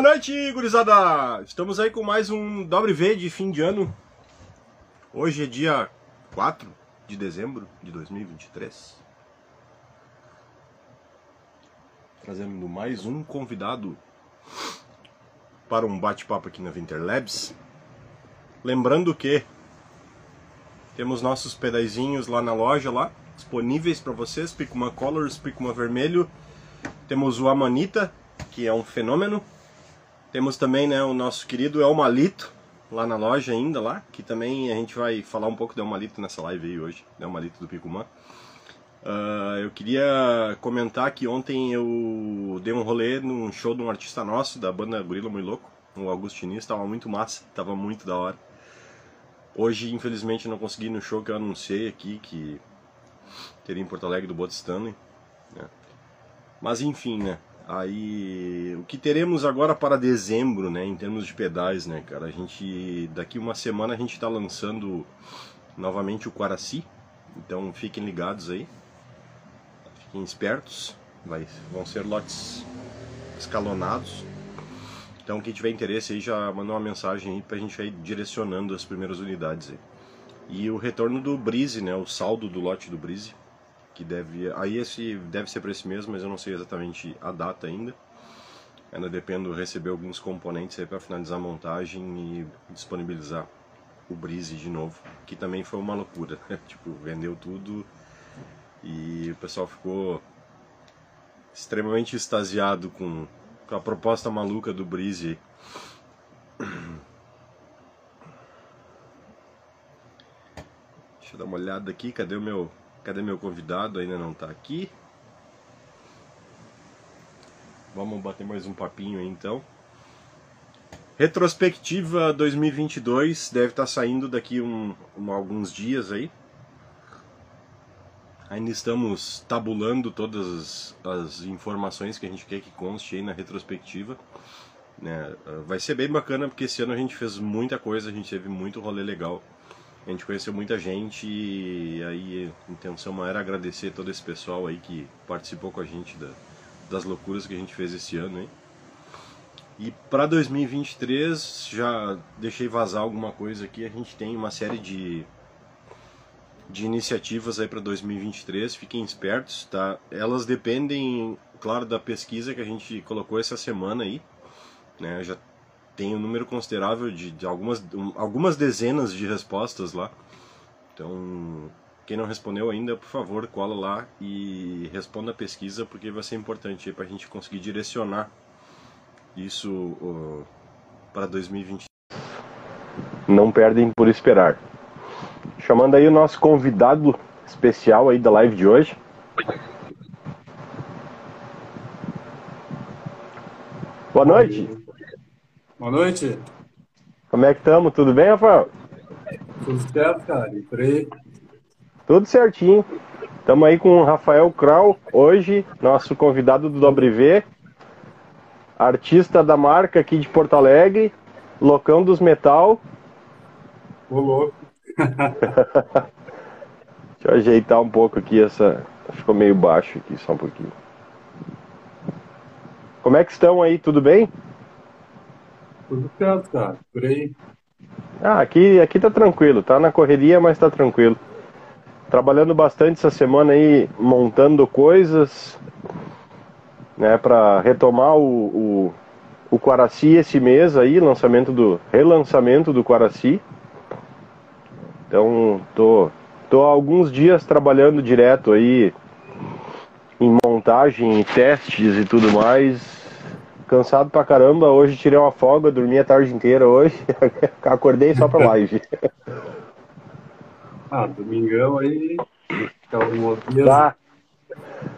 Boa noite, gurizada! Estamos aí com mais um W de fim de ano. Hoje é dia 4 de dezembro de 2023. Trazendo mais um convidado para um bate-papo aqui na Winter Labs. Lembrando que temos nossos pedazinhos lá na loja lá, disponíveis para vocês, Picuma Colors, Picuma Vermelho. Temos o Amanita, que é um fenômeno. Temos também né, o nosso querido Elmalito, lá na loja ainda, lá, que também a gente vai falar um pouco do Elmalito nessa live aí hoje, do Elmalito do Picumã. Uh, eu queria comentar que ontem eu dei um rolê num show de um artista nosso, da banda Gorila Muito Louco, o Augustinista, estava muito massa, estava muito da hora. Hoje, infelizmente, não consegui ir no show que eu anunciei aqui, que teria em Porto Alegre do Bot Stanley. Né? Mas enfim, né? Aí, o que teremos agora para dezembro, né, em termos de pedais, né, cara? A gente, daqui uma semana a gente está lançando novamente o Quaraci, então fiquem ligados aí, fiquem espertos, vai, vão ser lotes escalonados. Então quem tiver interesse aí já mandou uma mensagem aí pra gente ir direcionando as primeiras unidades aí. E o retorno do Brise, né, o saldo do lote do Brise, que deve. Aí esse deve ser para esse mês, mas eu não sei exatamente a data ainda. Ainda dependo receber alguns componentes aí para finalizar a montagem e disponibilizar o Breeze de novo, que também foi uma loucura. Né? tipo, vendeu tudo e o pessoal ficou extremamente extasiado com, a proposta maluca do Breeze. Deixa eu dar uma olhada aqui, cadê o meu Cadê meu convidado? Ainda não está aqui. Vamos bater mais um papinho aí então. Retrospectiva 2022 deve estar tá saindo daqui um, um, alguns dias aí. Ainda estamos tabulando todas as, as, informações que a gente quer que conste aí na retrospectiva. Né? Vai ser bem bacana porque esse ano a gente fez muita coisa, a gente teve muito rolê legal. A gente conheceu muita gente e aí a intenção era agradecer todo esse pessoal aí que participou com a gente da, das loucuras que a gente fez esse ano aí. E para 2023 já deixei vazar alguma coisa aqui, a gente tem uma série de de iniciativas aí para 2023, fiquem espertos, tá? Elas dependem, claro, da pesquisa que a gente colocou essa semana aí, né? Já tem um número considerável de, de algumas, um, algumas dezenas de respostas lá. Então, quem não respondeu ainda, por favor, cola lá e responda a pesquisa, porque vai ser importante para a gente conseguir direcionar isso uh, para 2020. Não perdem por esperar. Chamando aí o nosso convidado especial aí da live de hoje. Boa noite. Boa noite. Como é que estamos? Tudo bem, Rafael? Tudo certo, cara. E por aí? Tudo certinho. Estamos aí com o Rafael Krau, hoje, nosso convidado do W, artista da marca aqui de Porto Alegre, Locão dos Metal. Ô, louco. Deixa eu ajeitar um pouco aqui essa. Ficou meio baixo aqui, só um pouquinho. Como é que estão aí? Tudo bem? Tudo certo, cara. Por aí. Ah, aqui, aqui tá tranquilo, tá na correria, mas tá tranquilo. Trabalhando bastante essa semana aí, montando coisas, né, para retomar o, o, o Quaraci esse mês aí, lançamento do relançamento do Quaraci. Então, tô tô há alguns dias trabalhando direto aí em montagem, testes e tudo mais, Cansado pra caramba, hoje tirei uma folga, dormi a tarde inteira hoje. Acordei só pra live. ah, domingão aí. Tá.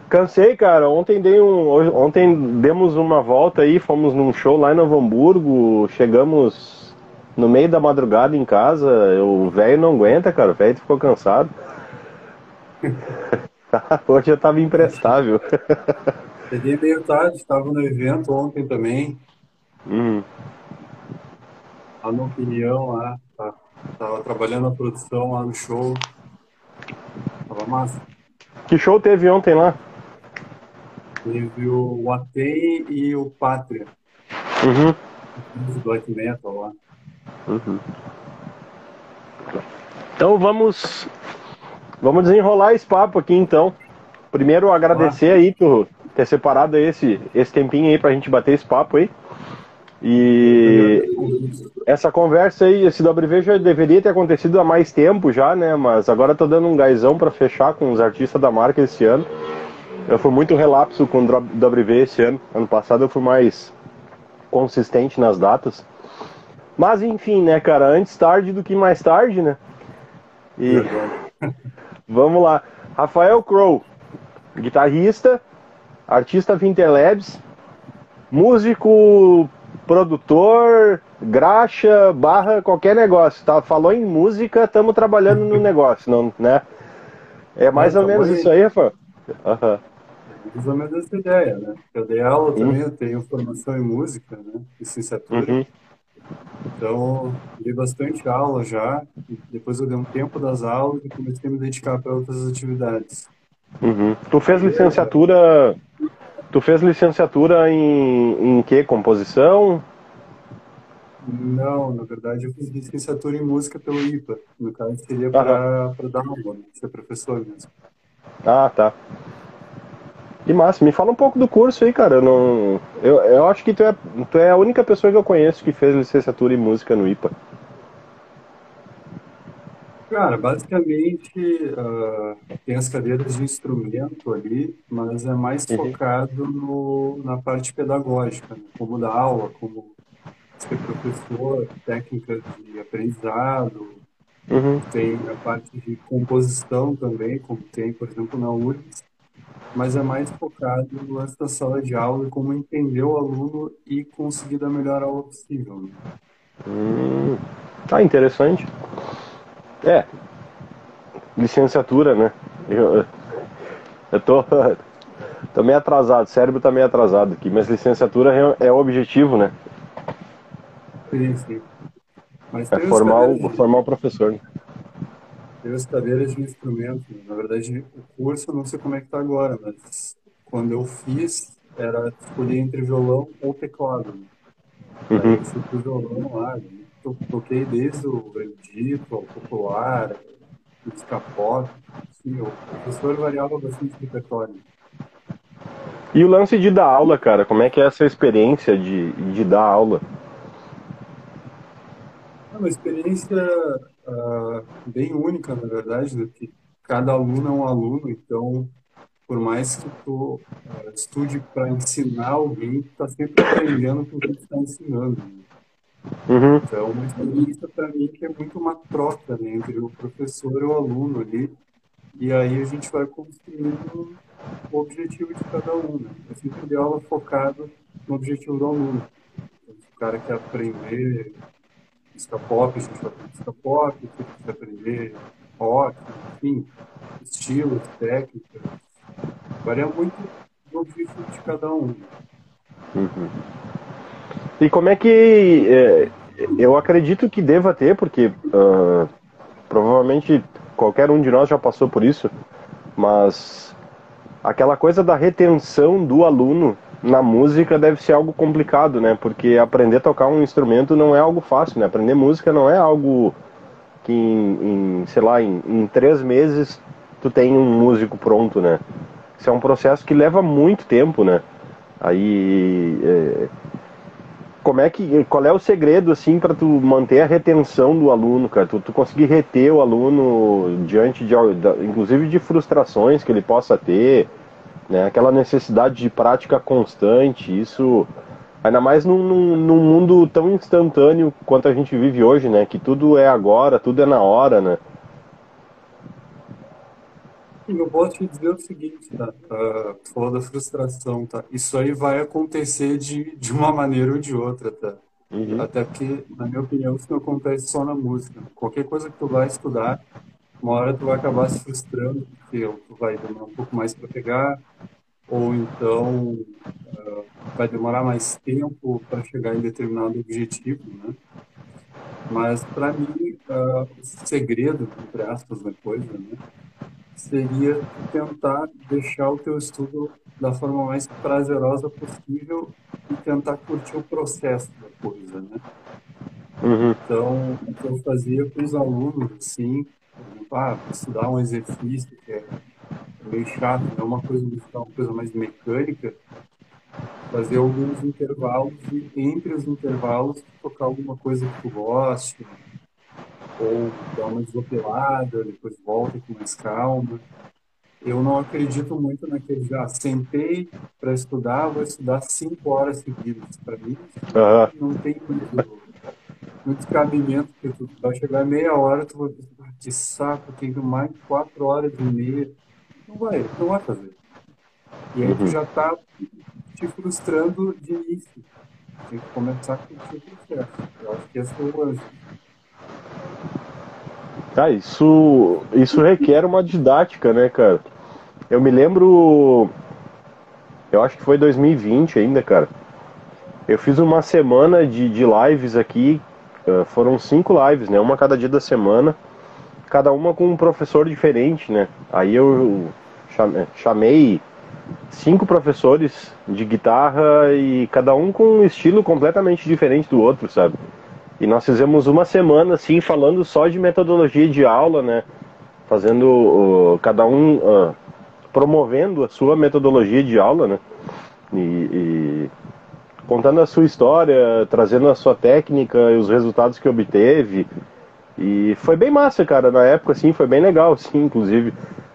Cansei, cara. Ontem dei um. Ontem demos uma volta aí, fomos num show lá em Novo Hamburgo. Chegamos no meio da madrugada em casa. O velho não aguenta, cara. O velho ficou cansado. Hoje eu tava imprestável. Cheguei meio tarde, estava no evento ontem também. Uhum. Lá no Opinião, lá. Tá, tava trabalhando na produção lá no show. Tava massa. Que show teve ontem lá? Teve o Atem e o Pátria. Uhum. Black metal lá. Uhum. Então vamos vamos desenrolar esse papo aqui então. Primeiro agradecer aí por ter separado esse esse tempinho aí pra gente bater esse papo aí. E essa conversa aí, esse WV já deveria ter acontecido há mais tempo já, né? Mas agora tô dando um gazão para fechar com os artistas da marca esse ano. Eu fui muito relapso com o WV esse ano. Ano passado eu fui mais consistente nas datas. Mas enfim, né, cara, antes tarde do que mais tarde, né? E vamos lá. Rafael Crow, guitarrista, artista Vinterlabs, músico produtor, graxa, barra, qualquer negócio. Tá? Falou em música, estamos trabalhando no negócio, não, né? É mais ou menos isso aí, Rafa? Uhum. Mais ou menos essa ideia, né? Eu dei aula também, eu tenho formação em música, né? Licenciatura. Uhum. Então, dei bastante aula já. Depois eu dei um tempo das aulas e comecei a me dedicar para outras atividades. Uhum. Tu fez licenciatura Tu fez licenciatura em, em que? Composição? Não, na verdade eu fiz licenciatura em música pelo IPA. No caso seria para dar aula, né? ser professor mesmo. Ah, tá. Que massa, me fala um pouco do curso aí, cara. Eu, não... eu, eu acho que tu é, tu é a única pessoa que eu conheço que fez licenciatura em música no IPA. Cara, basicamente uh, tem as cadeiras de instrumento ali, mas é mais uhum. focado no, na parte pedagógica, né? como dar aula, como ser professor, técnicas de aprendizado. Uhum. Tem a parte de composição também, como tem, por exemplo, na URGS, mas é mais focado da sala de aula e como entender o aluno e conseguir dar a melhor aula possível. Né? Hum, tá interessante. É. Licenciatura, né? Eu, eu tô, tô meio atrasado, o cérebro tá meio atrasado aqui, mas licenciatura é, é o objetivo, né? Sim, sim. Mas é formar o, formar o professor. Né? Tem as cadeiras de instrumento. Na verdade, o curso, eu não sei como é que tá agora, mas quando eu fiz, era escolher entre violão ou teclado. Né? Uhum. Aí eu fui pro violão lá, né? Eu toquei desde o erudito ao popular, música pop, assim, o professor variava bastante o repertório. E o lance de dar aula, cara, como é que é essa experiência de, de dar aula? É uma experiência uh, bem única, na verdade, né? que cada aluno é um aluno, então, por mais que tu uh, estude para ensinar alguém, tu está sempre aprendendo com o que tu está ensinando. Uhum. Então, experiência para mim que é muito uma troca né, entre o professor e o aluno ali. E aí a gente vai construindo o objetivo de cada um. Né? Eu sempre dei aula focado no objetivo do aluno. Então, se o cara quer aprender música pop, a gente vai aprender música pop, se ele quer aprender rock, enfim, estilos, técnicas. Varia muito do objetivo de cada um. Uhum. E como é que. É, eu acredito que deva ter, porque uh, provavelmente qualquer um de nós já passou por isso, mas aquela coisa da retenção do aluno na música deve ser algo complicado, né? Porque aprender a tocar um instrumento não é algo fácil, né? Aprender música não é algo que em, em sei lá, em, em, três meses tu tem um músico pronto, né? Isso é um processo que leva muito tempo, né? Aí é, como é que qual é o segredo assim para tu manter a retenção do aluno, cara? Tu, tu conseguir reter o aluno diante de inclusive de frustrações que ele possa ter, né? Aquela necessidade de prática constante, isso ainda mais num, num, num mundo tão instantâneo quanto a gente vive hoje, né? Que tudo é agora, tudo é na hora, né? Eu posso te dizer o seguinte, tá? Uh, falou da frustração, tá? Isso aí vai acontecer de, de uma maneira ou de outra, tá? Uhum. Até porque, na minha opinião, isso não acontece só na música. Qualquer coisa que tu vai estudar, uma hora tu vai acabar se frustrando, porque tu vai demorar um pouco mais para pegar, ou então uh, vai demorar mais tempo para chegar em determinado objetivo, né? Mas, para mim, uh, o segredo, entre aspas, da coisa, né? Seria tentar deixar o teu estudo da forma mais prazerosa possível e tentar curtir o processo da coisa, né? Uhum. Então, o que eu fazia com os alunos, assim, ah, estudar um exercício que é meio chato, é uma coisa musical, uma coisa mais mecânica, fazer alguns intervalos e entre os intervalos tocar alguma coisa que tu goste, ou dar uma desopelada, depois volta com mais calma. Eu não acredito muito naquele já sentei para estudar, vou estudar cinco horas seguidas. Para mim, uhum. não tem muito, muito cabimento, porque tu vai chegar meia hora, tu vai pensar, que saco, tem mais quatro horas e meia. Não vai, não vai fazer. E aí tu uhum. já está te frustrando de início. Tem que começar com o processo. Eu acho que esse é o lance. Ah, isso, isso requer uma didática, né, cara? Eu me lembro. Eu acho que foi 2020 ainda, cara. Eu fiz uma semana de, de lives aqui. Uh, foram cinco lives, né? Uma cada dia da semana. Cada uma com um professor diferente, né? Aí eu chamei cinco professores de guitarra e cada um com um estilo completamente diferente do outro, sabe? E nós fizemos uma semana assim falando só de metodologia de aula, né? Fazendo uh, cada um uh, promovendo a sua metodologia de aula, né? E, e, contando a sua história, trazendo a sua técnica e os resultados que obteve. E foi bem massa, cara. Na época, assim, foi bem legal, sim. Inclusive,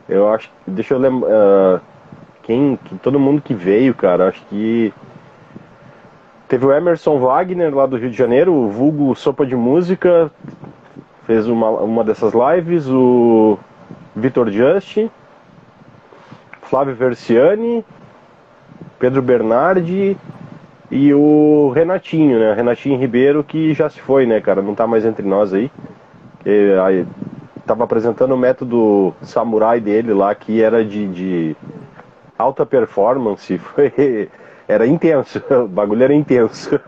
eu acho, deixa eu lembrar, uh, quem, todo mundo que veio, cara, acho que Teve o Emerson Wagner lá do Rio de Janeiro, o vulgo Sopa de Música, fez uma, uma dessas lives, o Vitor Just, Flávio Versiani, Pedro Bernardi e o Renatinho, né? Renatinho Ribeiro, que já se foi, né, cara? Não tá mais entre nós aí. E, aí tava apresentando o método samurai dele lá, que era de, de alta performance. Foi era intenso, o bagulho era intenso.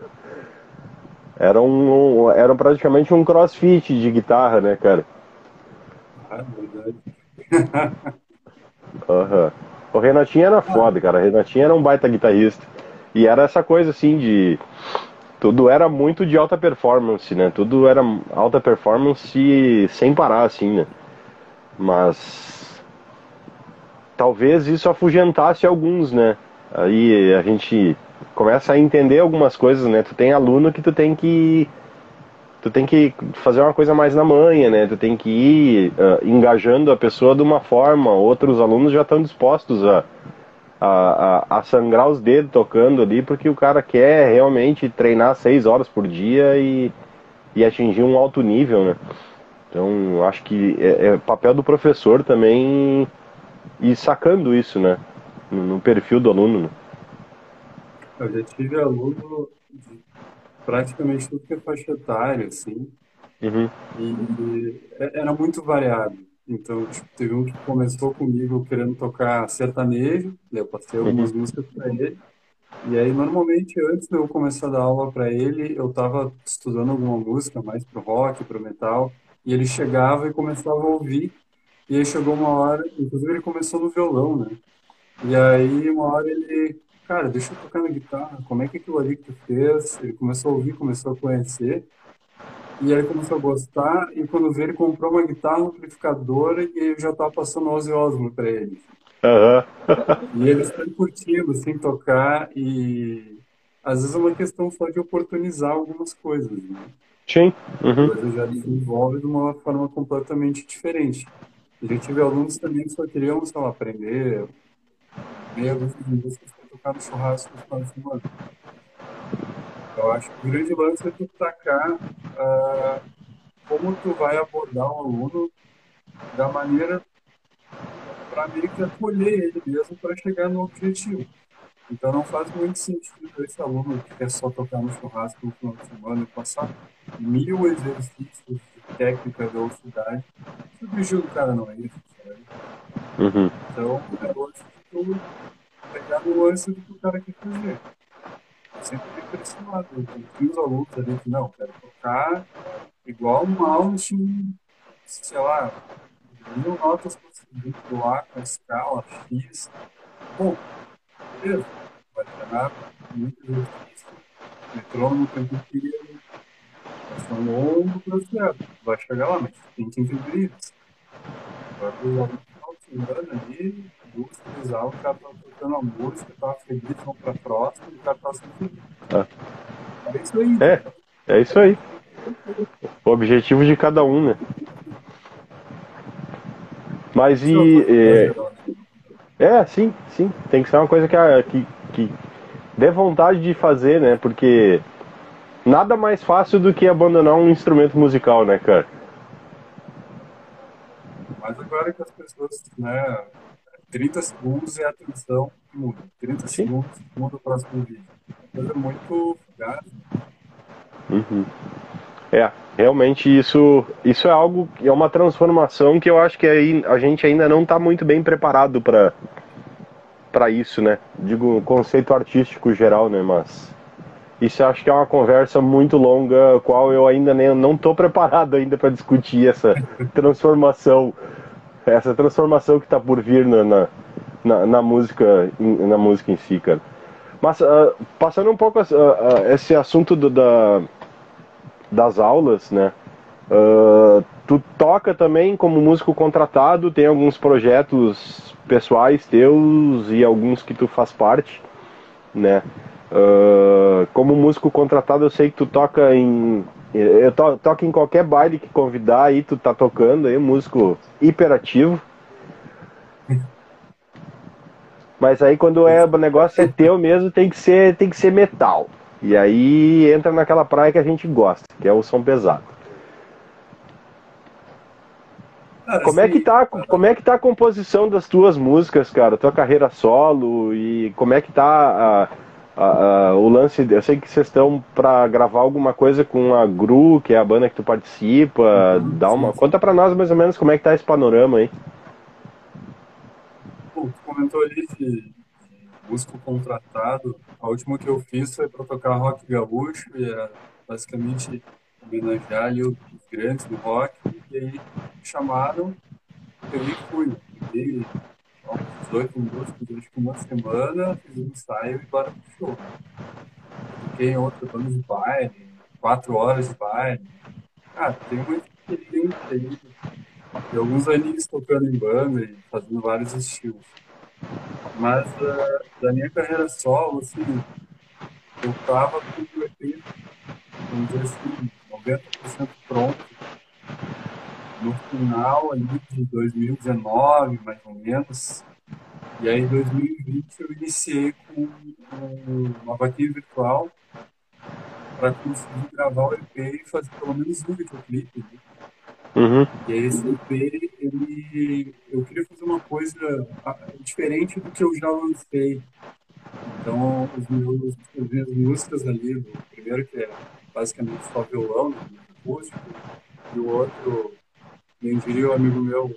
Era um, um era praticamente um crossfit de guitarra, né, cara? Ah, verdade. uhum. O Renatinho era foda, cara. O Renatinho era um baita guitarrista. E era essa coisa assim de. Tudo era muito de alta performance, né? Tudo era alta performance sem parar, assim, né? Mas. Talvez isso afugentasse alguns, né? Aí a gente começa a entender algumas coisas, né? Tu tem aluno que tu tem que tu tem que fazer uma coisa mais na manha, né? Tu tem que ir uh, engajando a pessoa de uma forma. Outros alunos já estão dispostos a, a, a, a, sangrar os dedos tocando ali, porque o cara quer realmente treinar seis horas por dia e, e atingir um alto nível, né? Então, acho que é, é papel do professor também ir sacando isso, né? No perfil do aluno. Né? Eu já tive aluno de praticamente tudo que é faixa etária, assim, uhum. e era muito variado. Então, tipo, teve um que começou comigo querendo tocar sertanejo, eu passei algumas uhum. músicas para ele, e aí, normalmente, antes de eu começar a dar aula para ele, eu estava estudando alguma música mais pro rock, pro metal, e ele chegava e começava a ouvir, e aí chegou uma hora, inclusive ele começou no violão, né? E aí, uma hora ele, cara, deixa eu tocar na guitarra, como é que aquilo ali que tu fez? Ele começou a ouvir, começou a conhecer, e aí começou a gostar, e quando veio, ele comprou uma guitarra amplificadora e eu já tava passando Ozzy Osbourne pra ele. Uhum. e eles estão curtindo, sem assim, tocar, e às vezes é uma questão só de oportunizar algumas coisas, né? Sim. Uhum. Coisa já desenvolve de uma forma completamente diferente. A gente tive alunos também que só queriam, sei lá, aprender churrasco no final de semana. Eu acho que o grande lance é tu tacar uh, como tu vai abordar o aluno da maneira para meio que acolher ele mesmo para chegar no objetivo. Então não faz muito sentido esse aluno que quer só tocar no churrasco no final de semana e passar mil exercícios de técnica da velocidade. Se o cara não é isso? Uhum. Então, o negócio tu pegar no lance do que o cara quer fazer. Eu sempre fico impressionado. Eu tenho os alunos ali que não, quero tocar igual um Austin, sei lá, mil notas conseguindo lá com a escala X. Bom, beleza, vai treinar muito exercício, metrônomo o tempo inteiro, vai ser um longo processo, vai chegar lá, mas tem que entender isso. Agora, o final de semana ali, três aulas, o cara tá tocando a música, tava feliz, vamos pra próxima, o cara tá sem feliz. Ah. É isso aí. É, é isso aí. O objetivo de cada um, né? Mas e. É, é, sim, sim. Tem que ser uma coisa que, que, que dê vontade de fazer, né? Porque nada mais fácil do que abandonar um instrumento musical, né, cara? Mas agora que as pessoas, né? 30 segundos é a atenção que muda. 30 sim. segundos muda o próximo vídeo. Uma coisa muito fugaz. Uhum. É, realmente isso, isso é algo, é uma transformação que eu acho que aí a gente ainda não está muito bem preparado para para isso, né? Digo, conceito artístico geral, né? Mas isso acho que é uma conversa muito longa, qual eu ainda nem, não estou preparado ainda para discutir essa transformação, essa transformação que está por vir na, na, na, na, música, na música em si, cara. Mas uh, passando um pouco uh, uh, esse assunto do, da das aulas, né? Tu toca também como músico contratado, tem alguns projetos pessoais teus e alguns que tu faz parte, né? Como músico contratado, eu sei que tu toca em. Eu to, toco em qualquer baile que convidar aí, tu tá tocando aí, músico hiperativo. Mas aí quando é, o negócio é teu mesmo, tem que ser, tem que ser metal. E aí entra naquela praia que a gente gosta, que é o som pesado. Cara, como é que tá, como é que tá a composição das tuas músicas, cara? Tua carreira solo e como é que tá a, a, a, o lance? Eu sei que vocês estão para gravar alguma coisa com a Gru, que é a banda que tu participa. Uhum, dá uma, sim. conta para nós mais ou menos como é que tá esse panorama aí. Pô, tu comentou ali que músico contratado. A última que eu fiz foi para tocar rock gaúcho e era basicamente homenagear ali os grandes do rock. E aí me chamaram, eu e fui. Fiquei uns 18 músicos durante uma semana, fiz um ensaio e bora pro show. Fiquei em outra banda de baile, quatro horas de baile. Cara, tem uma experiência aí. Tem alguns aninhos tocando em banda e fazendo vários estilos. Mas uh, da minha carreira solo, assim, eu tava com o EP, vamos dizer assim, 90% pronto. No final ali de 2019, mais ou menos. E aí em 2020 eu iniciei com uma bateria virtual para conseguir gravar o EP e fazer pelo menos um videoclipe. Né? Uhum. E aí esse EP, ele, eu queria fazer uma coisa ah, diferente do que eu já lancei. Então, os meus, as minhas músicas ali, o primeiro que é basicamente só violão, né, acústico, e o outro, nem diria o amigo meu,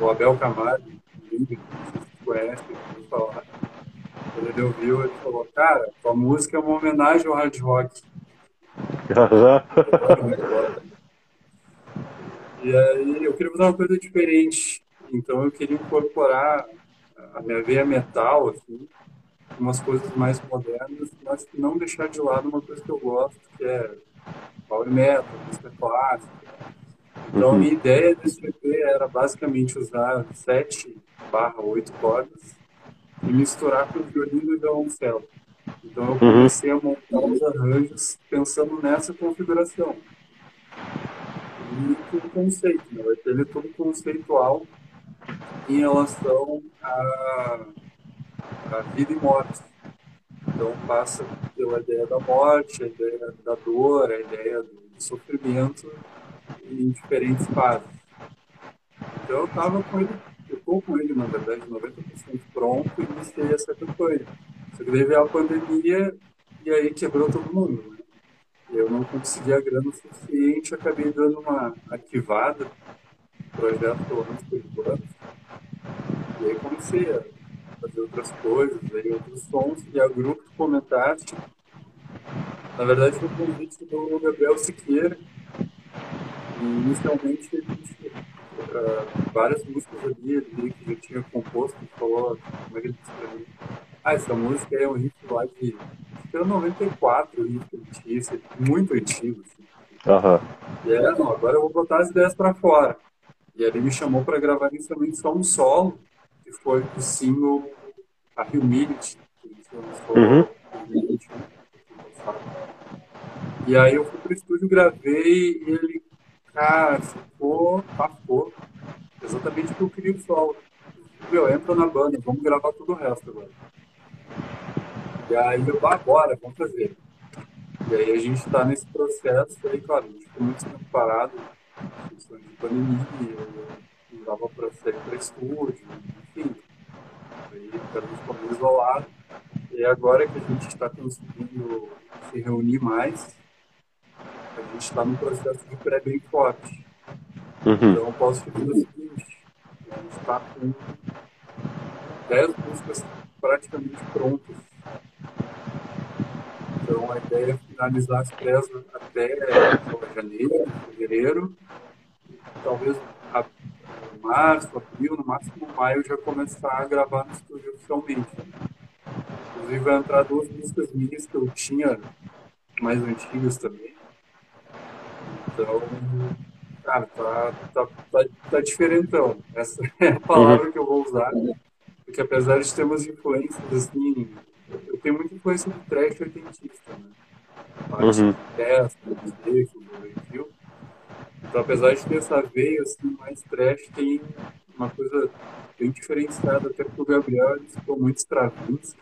o Abel Camargo, você conhece, ouviu falar. Quando ele ouviu, ele falou, cara, tua música é uma homenagem ao hard rock. E aí eu queria fazer uma coisa diferente. Então eu queria incorporar a minha veia metal, assim, umas coisas mais modernas, mas não deixar de lado uma coisa que eu gosto, que é power metal, música clássica. Então a minha uhum. ideia desse EP era basicamente usar 7 barra 8 cordas e misturar com o violino e violoncelo. Então eu uhum. comecei a montar os arranjos pensando nessa configuração e o conceito, né? ele é todo conceitual em relação à, à vida e morte. Então passa pela ideia da morte, a ideia da dor, a ideia do sofrimento em diferentes fases. Então eu estava com ele, eu estou com ele, na verdade, 90% pronto e iniciei essa campanha. Só que daí veio a pandemia e aí quebrou todo mundo. Né? eu não consegui a grana suficiente, acabei dando uma no projeto pelo menos por enquanto. E aí comecei a fazer outras coisas, aí outros sons, e a grupo comentaste. Na verdade foi um convite do Gabriel Siqueira. E inicialmente a gente uh, várias músicas ali, ele que já tinha composto, e falou, como é que ele disse pra mim? Ah, essa música é um riff lá de. Acho que era 94 o riff que ele tinha, é muito antigo. Assim. Uhum. E é, não, agora eu vou botar as ideias pra fora. E ele me chamou para gravar inicialmente só um solo, que foi o single A Humility, que a gente lançou uhum. em 2021. E aí eu fui pro estúdio, gravei e ele, cara, ficou, passou. Exatamente o que eu queria o solo. Meu, entra na banda, vamos gravar tudo o resto agora. E aí eu, ah, bora, vamos fazer. E aí a gente está nesse processo, aí, claro, a gente ficou muito tempo parado, questão de pandemia, não dava para sair para estúdio, enfim. Aí ficamos como isolado. E agora que a gente está conseguindo se reunir mais, a gente está num processo de pré bem forte. Uhum. Então eu posso te dizer o seguinte, a gente está com 10 músicas praticamente prontas. Então a ideia é finalizar as prés até janeiro, fevereiro, talvez a, março, abril, no máximo maio já começar a gravar no estúdio oficialmente. Inclusive vai entrar duas músicas minhas que eu tinha mais antigas também. Então, cara, tá, tá, tá, tá diferentão. Essa é a palavra uhum. que eu vou usar. Porque apesar de ter umas influências, assim, eu tenho muita influência do trash oitentista, né? Parte uhum. de testa, do review. Então, apesar de ter essa veia, assim, mais trash, tem uma coisa bem diferenciada, até porque o Gabriel ele ficou muito Stravinsky.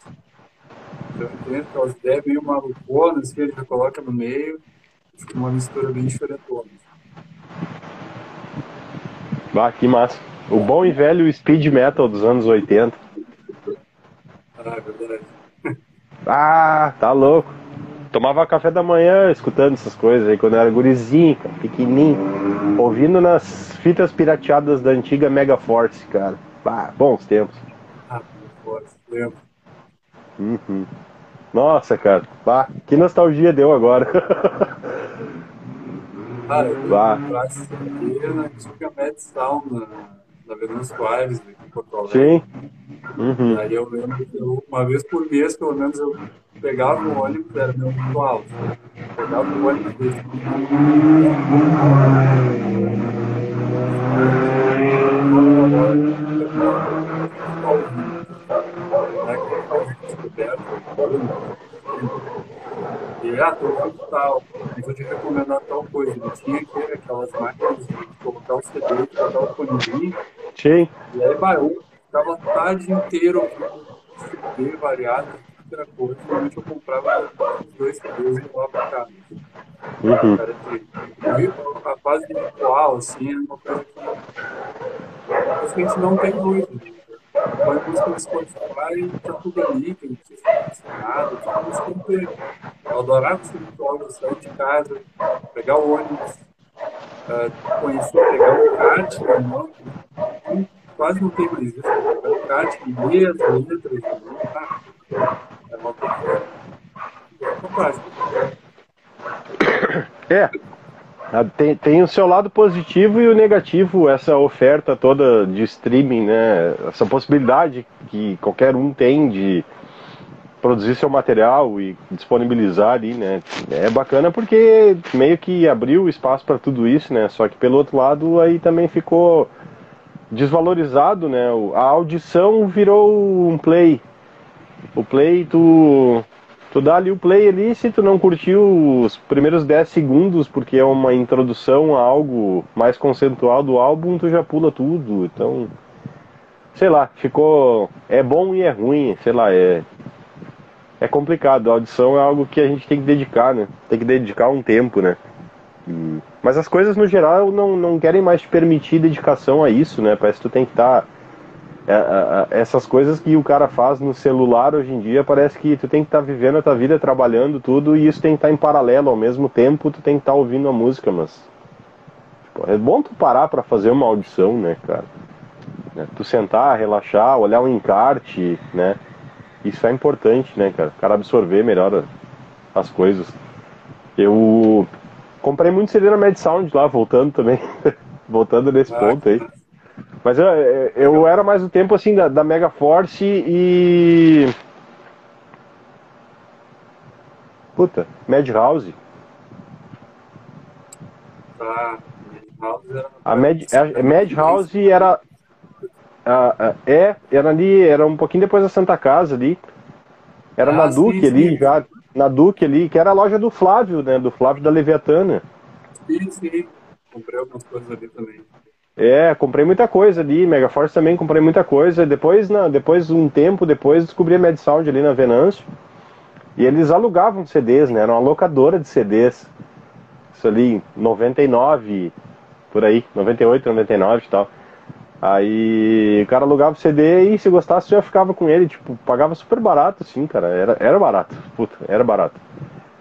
Então, tem aquelas ideias meio maluconas que ele já coloca no meio, uma mistura bem diferentona. Ah, que massa. O bom e velho speed metal dos anos 80. Ah, é verdade. Ah, tá louco. Tomava café da manhã escutando essas coisas aí quando eu era gurizinho, cara, pequenininho. Ouvindo nas fitas pirateadas da antiga Mega Force, cara. Ah, bons tempos. Ah, Force, lembro. Uhum. Nossa, cara. Ah, que nostalgia deu agora. Cara, eu bah. praxe na antiga Sound, na, na Venâncio Aires, aqui em Porto Alegre. Sim. Uhum. Aí eu lembro que eu, uma vez por mês, pelo menos, eu pegava o ônibus, era meu ritual. Pegava o ônibus desse. E ah, tô tal, mas vou te recomendar tal coisa. Ele tinha que aquelas máquinas de colocar o CD botar o fonezinho. Sim. E aí, eu ficava a tarde inteira CD variado, outra coisa. Normalmente eu comprava os dois CDs e levava pra casa. Uhum. Cara, a fase de ritual, assim, é uma coisa que, a gente não tem muito. Põe música no Spotify tá tudo ali, não tem Eu adorava esse ritual de sair de casa, pegar o ônibus, uh, conhecer, pegar o kart, né, quase não tem mais isso. Pegar o kart, ler as letras, tá? É uma coisa. É fantástico. É, ah, tem, tem o seu lado positivo e o negativo, essa oferta toda de streaming, né? Essa possibilidade que qualquer um tem de produzir seu material e disponibilizar ali, né? É bacana porque meio que abriu espaço para tudo isso, né? Só que pelo outro lado aí também ficou desvalorizado, né? A audição virou um play. O play tu Tu dá ali o play ali, se tu não curtiu os primeiros 10 segundos, porque é uma introdução a algo mais conceitual do álbum, tu já pula tudo. Então, sei lá, ficou. É bom e é ruim, sei lá, é. É complicado. A audição é algo que a gente tem que dedicar, né? Tem que dedicar um tempo, né? Mas as coisas no geral não, não querem mais te permitir dedicação a isso, né? Parece que tu tem que estar. Tá essas coisas que o cara faz no celular hoje em dia, parece que tu tem que estar tá vivendo a tua vida, trabalhando tudo, e isso tem que estar tá em paralelo, ao mesmo tempo tu tem que estar tá ouvindo a música, mas tipo, é bom tu parar para fazer uma audição, né, cara? Né? Tu sentar, relaxar, olhar um encarte, né? Isso é importante, né, cara? O cara absorver melhor as coisas. Eu comprei muito CD na Mad Sound lá, voltando também, voltando nesse ah, ponto aí. Mas eu, eu era mais o tempo assim da, da Mega Force e. Puta, Madhouse. Ah, Madhouse era. A Mad, a Madhouse era. A, a, é, era ali, era um pouquinho depois da Santa Casa ali. Era ah, na Duque sim, ali, sim. já. Na Duque ali, que era a loja do Flávio, né? Do Flávio da Leviatana. Sim, sim. Comprei algumas coisas ali também. É, comprei muita coisa ali, Megaforce também comprei muita coisa. Depois, na, depois um tempo depois, descobri a Mad Sound ali na Venâncio. E eles alugavam CDs, né? Era uma locadora de CDs. Isso ali, 99, por aí, 98, 99 e tal. Aí o cara alugava o CD e se gostasse já ficava com ele, tipo, pagava super barato, assim, cara. Era, era barato, puta, era barato.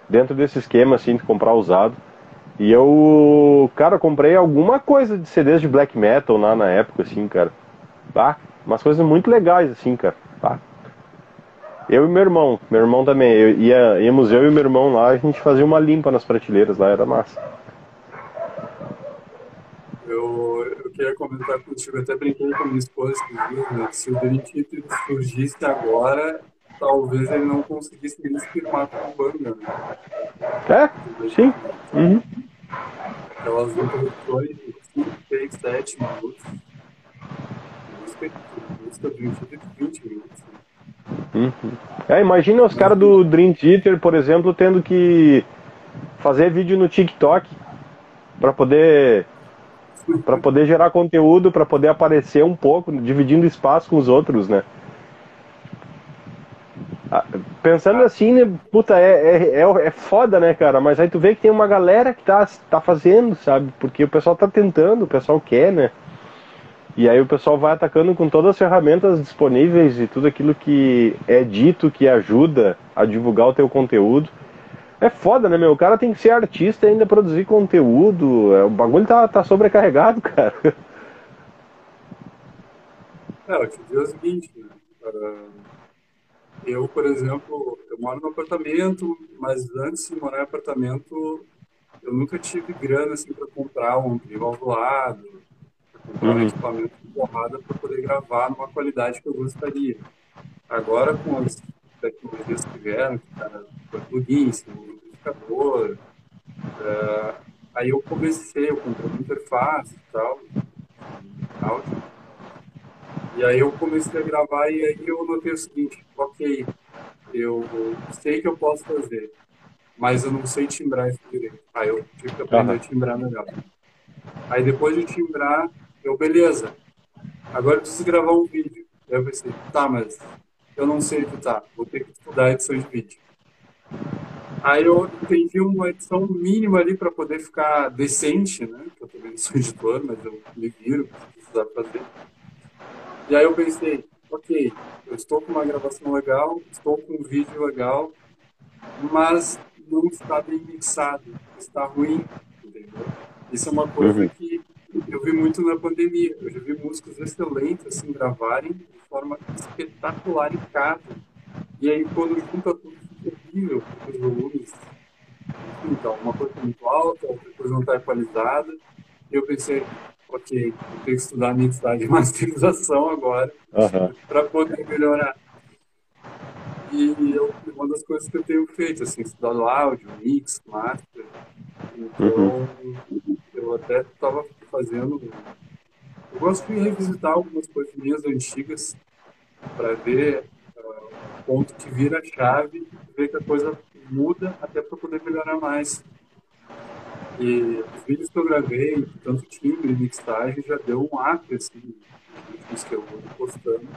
Dentro desse esquema, assim, de comprar usado. E eu, cara, comprei alguma coisa de CDs de black metal lá na época, assim, cara. Tá? Umas coisas muito legais, assim, cara. Tá? Eu e meu irmão, meu irmão também. Eu ia, íamos eu e meu irmão lá, a gente fazia uma limpa nas prateleiras lá, era massa. Eu, eu queria comentar contigo, até brinquei com minha esposa esses né? Se o Dream Theater surgisse agora, talvez ele não conseguisse se firmar como banda, né? É? Sim. Uhum. Elas produções de 5, 6, 7 minutos. Música, música de 20 minutos. Uhum. É, imagina os caras do Dream Theater, por exemplo, tendo que fazer vídeo no TikTok para poder para poder gerar conteúdo, para poder aparecer um pouco, dividindo espaço com os outros, né? Pensando assim, né, puta, é, é, é, é, foda, né, cara? Mas aí tu vê que tem uma galera que tá, tá fazendo, sabe? Porque o pessoal tá tentando, o pessoal quer, né? E aí o pessoal vai atacando com todas as ferramentas disponíveis e tudo aquilo que é dito que ajuda a divulgar o teu conteúdo. É foda, né, meu? O cara tem que ser artista e ainda produzir conteúdo. É, o bagulho tá, tá sobrecarregado, cara. É, eu te digo o seguinte, né? Uh eu, por exemplo, eu moro no apartamento, mas antes de morar em apartamento, eu nunca tive grana assim para comprar um ampli valvulado, para comprar uhum. um equipamento de porrada para poder gravar numa qualidade que eu gostaria. Agora, com as tecnologias que vieram, cara, plugins, amplificador, uh, aí eu comecei, eu comprei uma interface e tal, áudio e aí eu comecei a gravar e aí eu notei o seguinte, ok, eu sei que eu posso fazer, mas eu não sei timbrar isso direito. Aí eu tive que aprender uhum. a timbrar melhor. Aí depois de timbrar, eu, beleza, agora eu preciso gravar um vídeo. Aí eu pensei, tá, mas eu não sei editar, vou ter que estudar edição de vídeo. Aí eu entendi uma edição mínima ali para poder ficar decente, né? Que eu também não sou editor, mas eu me viro, precisar fazer. E aí eu pensei, ok, eu estou com uma gravação legal, estou com um vídeo legal, mas não está bem mixado, está ruim, entendeu? Isso é uma coisa uhum. que eu vi muito na pandemia. Eu já vi músicos excelentes assim gravarem de forma espetacular em casa. E aí quando junta tudo fica horrível, os volumes. Então, uma coisa muito alta, outra coisa não está equalizada. E eu pensei, ok, tenho que estudar mixagem e masterização agora uhum. para poder melhorar. E eu, uma das coisas que eu tenho feito, assim, estudado áudio, mix, master. Então, uhum. eu até estava fazendo. Eu gosto de revisitar algumas coisas minhas antigas para ver uh, o ponto que vira a chave, ver que a coisa muda até para poder melhorar mais. E os vídeos que eu gravei, tanto timbre e mixagem, já deu um up, assim, nos que eu vou postando.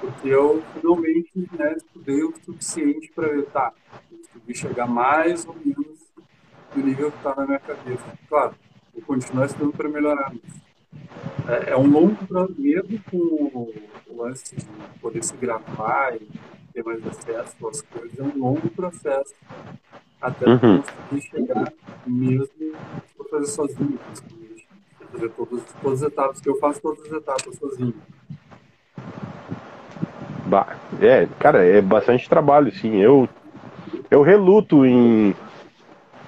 Porque eu finalmente né, estudei o suficiente para ver, tá, chegar mais ou menos no nível que está na minha cabeça. Claro, vou continuar estudando para melhorar, mas é, é, um longo mesmo com o lance de poder se gravar e ter mais acesso às coisas, é um longo processo até uhum. conseguir chegar mesmo por fazer sozinho, fazer todas, todas as etapas que eu faço, todas as etapas sozinho. Bah, é, cara, é bastante trabalho, sim. Eu, eu reluto em,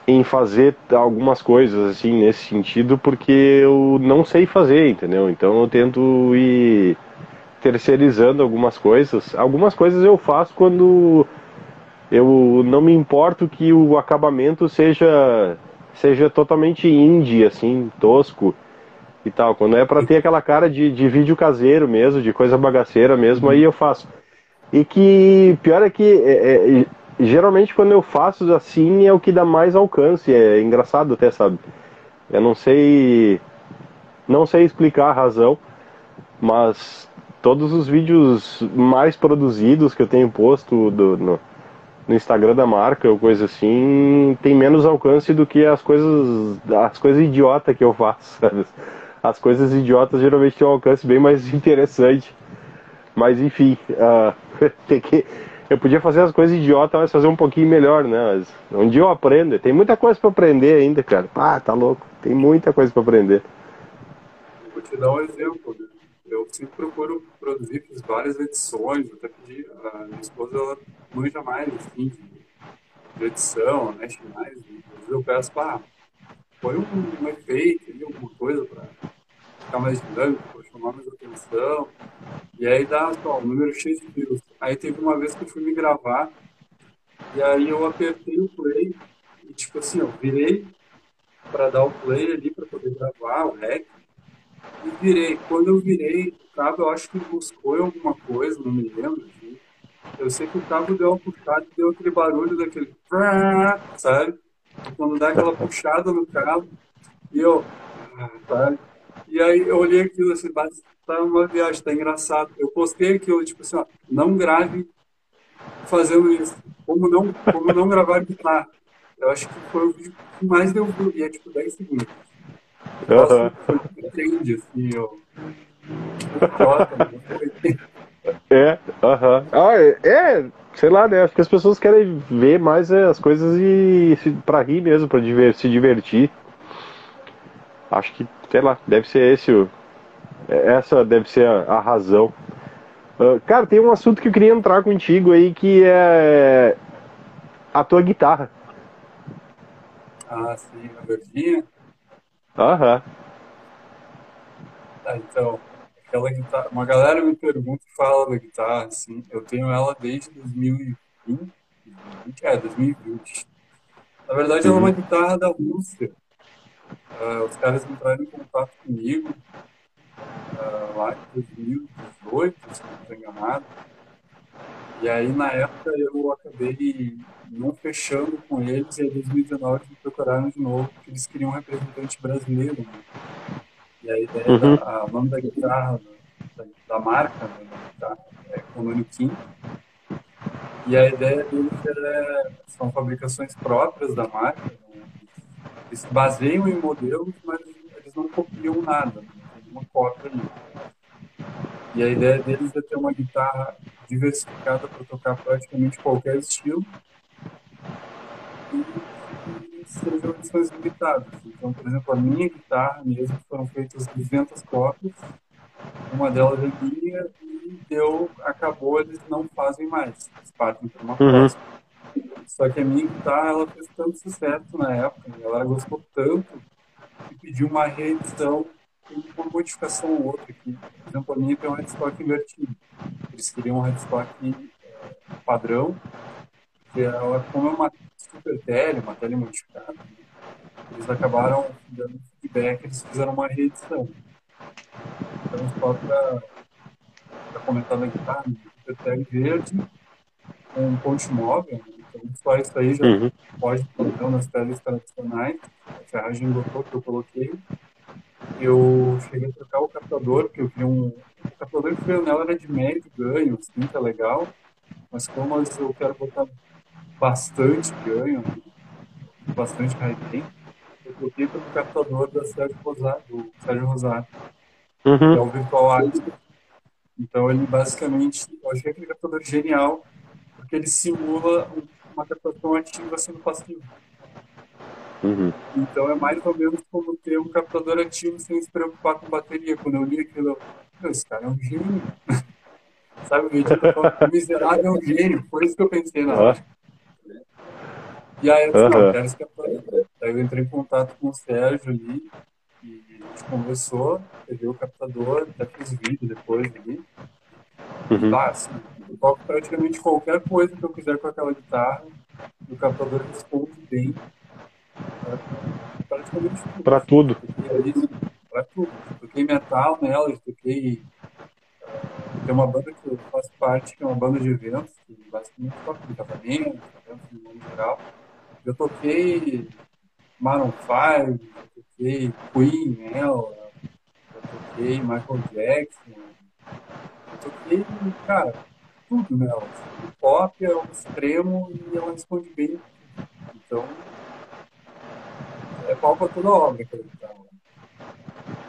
em fazer algumas coisas assim nesse sentido porque eu não sei fazer, entendeu? Então eu tento ir terceirizando algumas coisas. Algumas coisas eu faço quando eu não me importo que o acabamento seja seja totalmente indie, assim, tosco e tal. Quando é para ter aquela cara de, de vídeo caseiro mesmo, de coisa bagaceira mesmo, aí eu faço. E que pior é que é, é, geralmente quando eu faço assim é o que dá mais alcance. É engraçado até, sabe? Eu não sei. Não sei explicar a razão, mas todos os vídeos mais produzidos que eu tenho posto do, no, no Instagram da marca ou coisa assim tem menos alcance do que as coisas as coisas idiotas que eu faço sabe? as coisas idiotas geralmente têm um alcance bem mais interessante. Mas enfim uh, tem que eu podia fazer as coisas idiotas mas fazer um pouquinho melhor né? Mas um dia eu aprendo tem muita coisa para aprender ainda cara. Ah tá louco. Tem muita coisa para aprender. Vou te dar um exemplo né? Eu sempre procuro produzir, fiz várias edições, até pedi, a minha esposa ela manja mais, assim, de, de edição, mexe mais, e, eu peço, pá, põe um, um efeito ali, alguma coisa para ficar mais dinâmico, para chamar mais atenção, e aí dá, só, um número cheio de views. Aí teve uma vez que eu fui me gravar, e aí eu apertei o play, e tipo assim, eu virei para dar o play ali, para poder gravar, o rec, e virei. Quando eu virei o cabo, eu acho que buscou em alguma coisa, não me lembro. Assim. Eu sei que o cabo deu uma puxada e deu aquele barulho daquele. Sabe? Quando dá aquela puxada no cabo. E eu. Sabe? E aí eu olhei aquilo assim, tá uma viagem, tá engraçado. Eu postei aquilo, tipo assim, ó, não grave fazendo isso. Como não, como não gravar guitarra. Eu acho que foi o vídeo que mais deu e é tipo 10 segundos. Uhum. Entende, assim, ó. É, aham. Uhum. Ah, é, é, sei lá, né? Acho que as pessoas querem ver mais é, as coisas e pra rir mesmo, pra diver, se divertir. Acho que, sei lá, deve ser esse o. É, essa deve ser a, a razão. Uh, cara, tem um assunto que eu queria entrar contigo aí que é a tua guitarra. Ah, sim, a verdinha? Aham. Tá, então, aquela guitarra, uma galera me pergunta e fala da guitarra, assim, eu tenho ela desde 2020, 2020 é, 2020. Na verdade, ela é uma uhum. guitarra da Rússia. Uh, os caras entraram em contato comigo uh, lá em 2018, se não estou enganado. E aí, na época, eu acabei não fechando com eles, e em 2019 me procuraram de novo, porque eles queriam um representante brasileiro. Né? E a ideia, uhum. da, o nome da guitarra, da, da marca né, da é Kononi King. E a ideia deles é, são fabricações próprias da marca. Né? Eles se baseiam em modelos, mas eles não copiam nada, né? uma cópia ali. E a ideia deles é ter uma guitarra diversificada para tocar praticamente qualquer estilo e, sejam edições limitadas. Então, por exemplo, a minha guitarra mesmo foram feitas 200 cópias, uma delas é minha e deu, acabou, eles não fazem mais, eles partem para uma uhum. próxima. Só que a minha guitarra ela fez tanto sucesso na época, a galera gostou tanto que pediu uma reedição uma modificação ou outra. Que, por exemplo, a minha tem um headstock invertido. Eles queriam um headstock é, padrão, que ela, como é uma super tele, uma tele modificada, eles acabaram dando feedback, eles fizeram uma reedição. Então, só para comentar na guitarra, super tele verde, com um ponte móvel, né? então só isso aí já uhum. pode colocar nas teles tradicionais, a ferragem botou que eu coloquei, eu cheguei a trocar o captador, porque eu queria um. O captador que veio nela era de médio ganho, assim, tá legal. Mas como eu quero botar bastante ganho, bastante high eu troquei pelo captador da Sérgio Rosário, do Sérgio Rosário, uhum. que é o Virtual Art. Então ele basicamente, eu achei aquele captador genial, porque ele simula uma captação ativa sendo passiva. Uhum. Então é mais ou menos como ter um captador ativo sem se preocupar com bateria. Quando eu li aquilo, eu, esse cara é um gênio. Sabe, o vídeo o miserável é um gênio. Foi isso que eu pensei na hora. E aí eu disse, uhum. não, quero esse captador. Daí eu entrei em contato com o Sérgio ali e a gente conversou, peguei o captador, até fiz vídeo depois ali. Uhum. Ah, assim, eu toco praticamente qualquer coisa que eu quiser com aquela guitarra, o captador responde bem. Tudo. Pra tudo. Pra tudo. Toquei metal nela, toquei. Uh, tem uma banda que eu faço parte, que é uma banda de eventos, que basicamente toca em casamento, eventos no geral. Eu toquei Maroon 5, toquei Queen nela, eu toquei Michael Jackson, eu toquei, cara, tudo nela. O pop é um extremo e ela responde bem. Então, é pau pra toda obra aquela guitarra.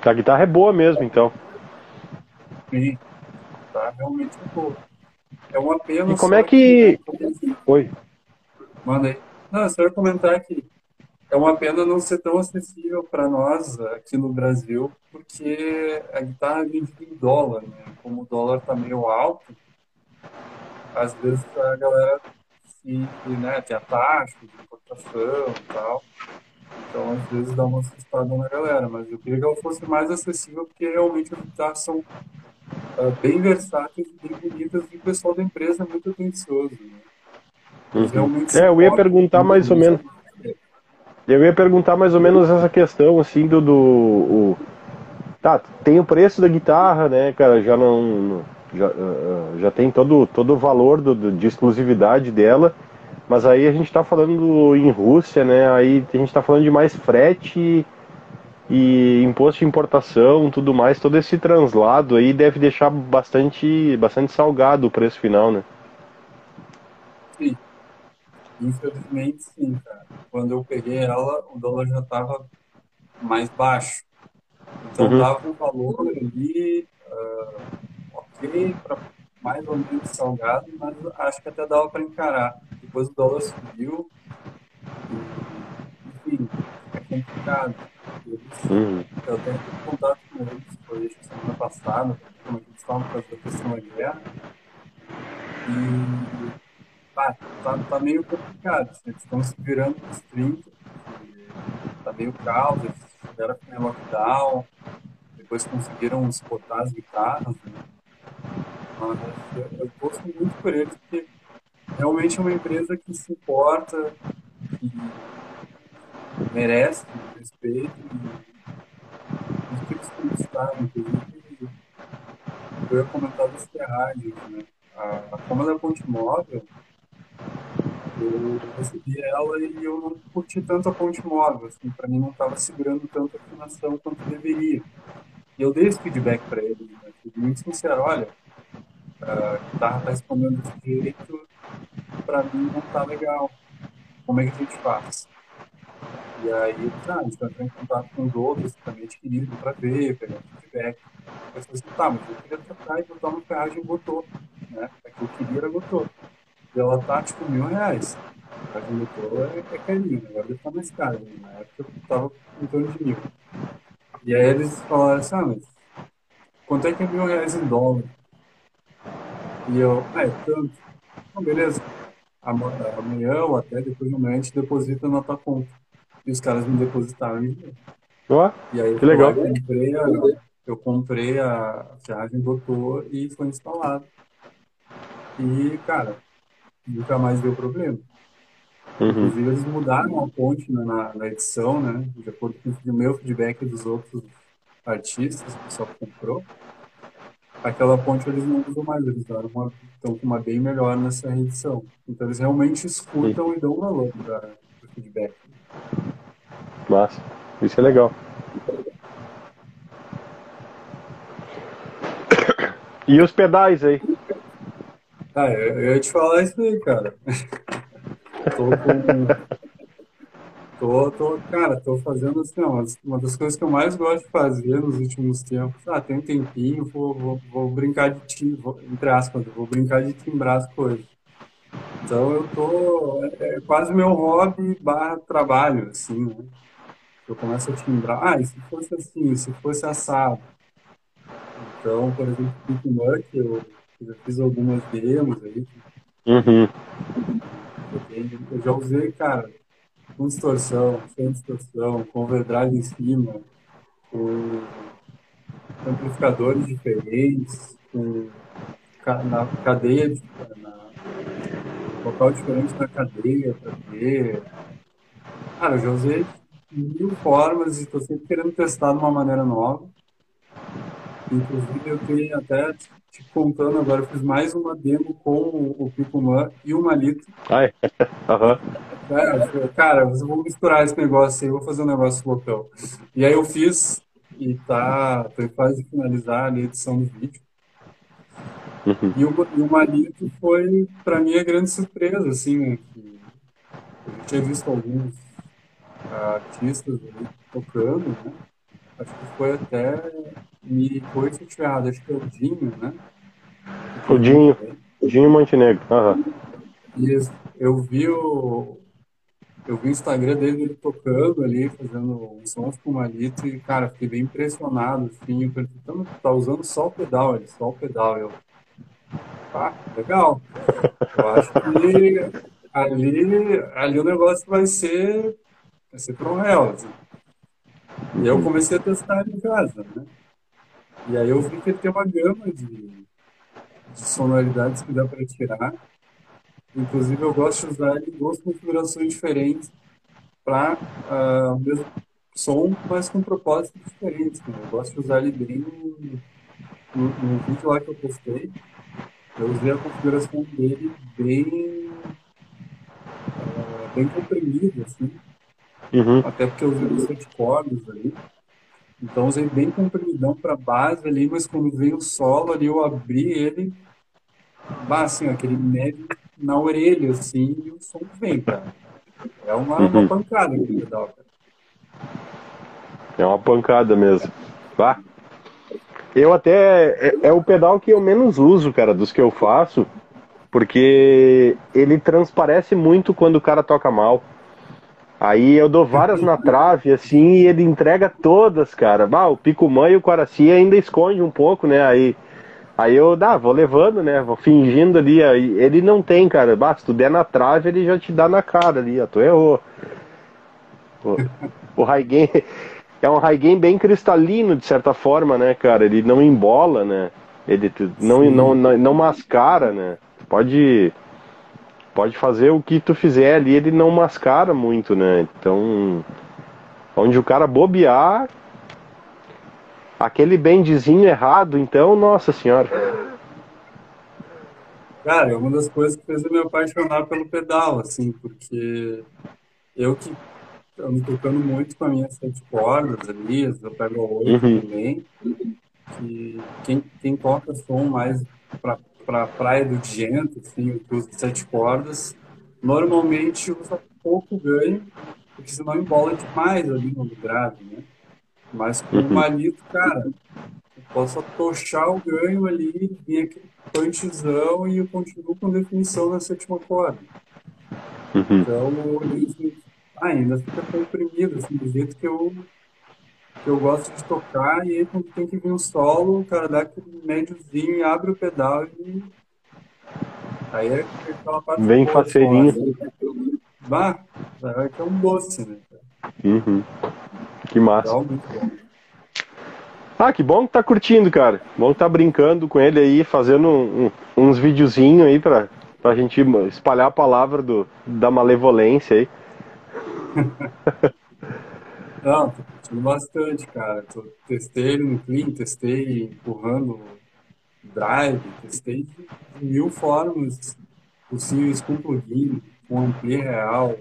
A guitarra é boa mesmo, então. Sim, tá realmente é boa. É uma pena. E como é que. que... Oi. Manda aí. Não, só ia comentar que é uma pena não ser tão acessível para nós aqui no Brasil, porque a guitarra é vendida em dólar, né? Como o dólar está meio alto, às vezes a galera se, né, tem a taxa de importação e tal. Então, às vezes dá uma assustada na galera, mas eu queria que ela fosse mais acessível, porque realmente as guitarras são uh, bem versáteis e bem bonitas, e o pessoal da empresa é muito atencioso. Né? Uhum. É, eu ia perguntar mais ou menos. Eu ia perguntar mais ou menos essa questão, assim, do. do o... Tá, tem o preço da guitarra, né, cara? Já não. Já, uh, já tem todo, todo o valor do, do, de exclusividade dela. Mas aí a gente está falando em Rússia, né? Aí a gente está falando de mais frete e imposto de importação, tudo mais, todo esse translado aí deve deixar bastante, bastante salgado o preço final, né? Sim. Infelizmente, sim, cara. Quando eu peguei ela, o dólar já estava mais baixo. Então, uhum. dava um valor ali, uh, ok, para mais ou menos salgado, mas acho que até dava para encarar. Depois o dólar subiu, e, enfim, é complicado. Eles, uhum. Eu tenho contato com eles, foi acho, semana passada, como eles estavam fazendo a questão da guerra. E tá, tá, tá meio complicado. Assim, eles estão se virando nos 30, tá meio caos, eles tiveram que lockdown, depois conseguiram exportar as guitarras. Né? Eu, gosto muito por eles, porque realmente é uma empresa que se importa, que merece respeito e que eles conquistaram, inclusive eu ia comentar das ferragens, né? A, a Fama da Ponte Móvel eu recebi ela e eu não curti tanto a ponte móvel, assim, para mim não estava segurando tanto a afinação quanto deveria. E eu dei esse feedback para ele, muito sincero, olha, a guitarra está respondendo desse jeito, para mim não está legal. Como é que a gente faz? E aí, ah, a gente vai entrar em contato com os outros também adquiriram para ver, pegar feedback. Eu falei assim, tá, mas eu queria trocar e botar uma ferragem Gotô, né? É que eu queria era Gotô. E ela tá tipo mil reais. A condutora é, é carinho, agora deve estar mais caro. Né? Na época eu tava em torno de mil. E aí eles falaram assim, ah, mas quanto é que é mil reais em dólar? E eu, ah, é tanto. Então, beleza. Amanhã ou até depois de amanhã a gente deposita na tua conta. E os caras me depositaram em dinheiro. e aí que legal. Eu comprei a, eu comprei a viagem doutor e foi instalado. E, cara, nunca mais deu problema. Uhum. Inclusive, eles mudaram a ponte né, na, na, edição, né? De acordo com o meu feedback dos outros artistas, que só comprou. Aquela ponte eles não usam mais, eles deram uma, estão com uma bem melhor nessa reedição. Então, eles realmente escutam Sim. e dão valor para o feedback. Massa. Isso é legal. E os pedais aí? Ah, eu, eu ia te falar isso aí, cara. tô com. Tô, tô, cara, tô fazendo assim, uma, uma das coisas que eu mais gosto de fazer nos últimos tempos. Ah, tem um tempinho, vou, vou, vou brincar de tim, vou, entre aspas, vou brincar de timbrar as coisas. Então eu tô. É, é quase meu hobby barra trabalho, assim, né? Eu começo a timbrar. Ah, e se fosse assim, se fosse assado. Então, por exemplo, Pink eu já fiz algumas demos aí. Uhum. Eu já usei, cara, com distorção, sem distorção, com overdrive em cima, com amplificadores diferentes, com na cadeia, na, local diferente na cadeia para ver. Cara, eu já usei mil formas e estou sempre querendo testar de uma maneira nova. Inclusive, eu tenho até te contando agora, eu fiz mais uma demo com o Picuman e o Malito. Ai, aham. É, cara, eu vou misturar esse negócio aí, vou fazer um negócio loucão. E aí eu fiz, e tá, tô em fase de finalizar a edição do vídeo. Uhum. E, o, e o Malito foi, para mim, a grande surpresa, assim, né? Que eu tinha visto alguns artistas ali tocando, né? Acho que foi até, me foi se errado, acho que é o Dinho, né? O Dinho, Dinho Montenegro, aham. Isso, eu vi o, eu vi o Instagram dele ele tocando ali, fazendo uns sons com Malito e, cara, fiquei bem impressionado, assim, eu perguntando, tá usando só o pedal, ele, só o pedal, eu, ah, legal. Eu acho que ali, ali o negócio vai ser, vai ser pro réu, assim. E eu comecei a testar em casa, né? E aí eu vi que ele tem uma gama de, de sonoridades que dá para tirar. Inclusive eu gosto de usar ele em duas configurações diferentes para uh, ah, o mesmo som, mas com propósitos diferentes. Né? Eu gosto de usar ele bem no, no, vídeo lá que eu postei eu usei a configuração dele bem, uh, bem comprimida, assim. Uhum. Até porque eu usei os sete cordas ali. Então usei bem comprimidão para base ali, mas quando veio o solo ali, eu abri ele, bah, assim, aquele médio na orelha, assim, e o som vem, cara. É uma, uhum. uma pancada aquele pedal, cara. É uma pancada mesmo. Bah. Eu até. É, é, o pedal que eu menos uso, cara, dos que eu faço, porque ele transparece muito quando o cara toca mal. Aí eu dou várias na trave, assim, e ele entrega todas, cara. Bah, o Picumã e o Quaraci ainda esconde um pouco, né? Aí, aí eu dá, vou levando, né? Vou fingindo ali. Aí, ele não tem, cara. Bah, se tu der na trave, ele já te dá na cara ali. Ó, tu errou. O, o Raigen, é um high gain bem cristalino, de certa forma, né, cara? Ele não embola, né? Ele não, não, não, não mascara, né? Pode, pode fazer o que tu fizer ali, ele não mascara muito, né? Então, onde o cara bobear, aquele bendezinho errado, então, nossa senhora. Cara, é uma das coisas que fez eu me apaixonar pelo pedal, assim, porque eu que eu me tocando muito com as minhas sete cordas ali, eu pego a oito uhum. também. Que quem, quem toca som mais para pra praia do Gento, assim, que usa sete cordas, normalmente usa pouco ganho, porque senão embola demais ali no grave, né? Mas com uhum. o malito, cara, eu posso atochar o ganho ali, vir aquele punchzão e eu continuo com definição na sétima corda. Uhum. Então, ainda fica comprimido, assim, do jeito que eu, que eu gosto de tocar, e aí quando tem que vir um solo, o cara dá aquele médiozinho abre o pedal e. Aí é aquela parte. Bem faceirinho. Assim. Bah, é que é um doce, né? Uhum. Que massa. Ah, que bom que tá curtindo, cara. Bom que tá brincando com ele aí, fazendo um, um, uns videozinhos aí pra, pra gente espalhar a palavra do, da malevolência aí. Não, tô curtindo bastante, cara. Tô, testei no clean, testei empurrando drive, testei de mil formas possíveis com plugin, com ampli real,